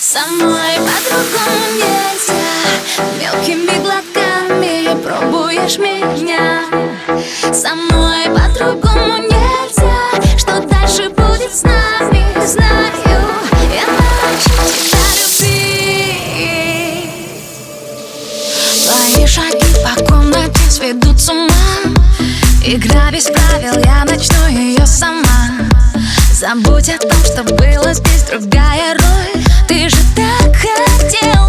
Со мной по-другому нельзя. Мелкими глотками пробуешь меня. Со мной по-другому нельзя. Что дальше будет с нами, знаю. Я научу тебя Твои шаги по комнате сведут с ума. Игра без правил, я начну ее сама Забудь о том, что было здесь другая роль. Ты же так хотел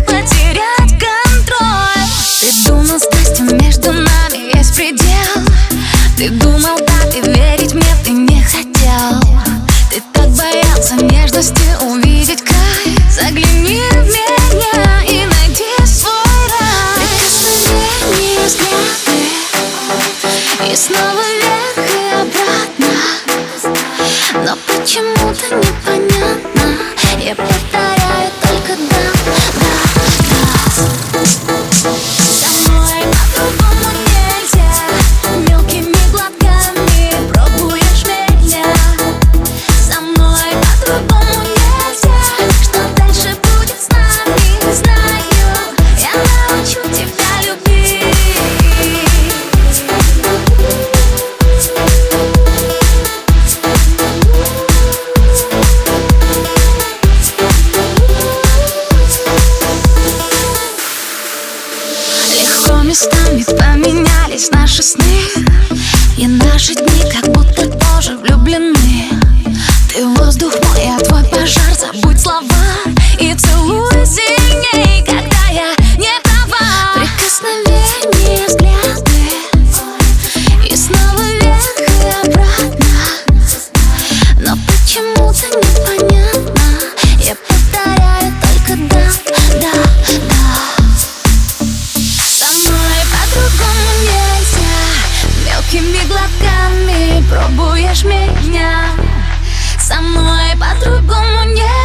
местами поменялись наши сны. И наши дни как будто тоже влюблены Мелкими глотками пробуешь меня. Со мной по-другому нельзя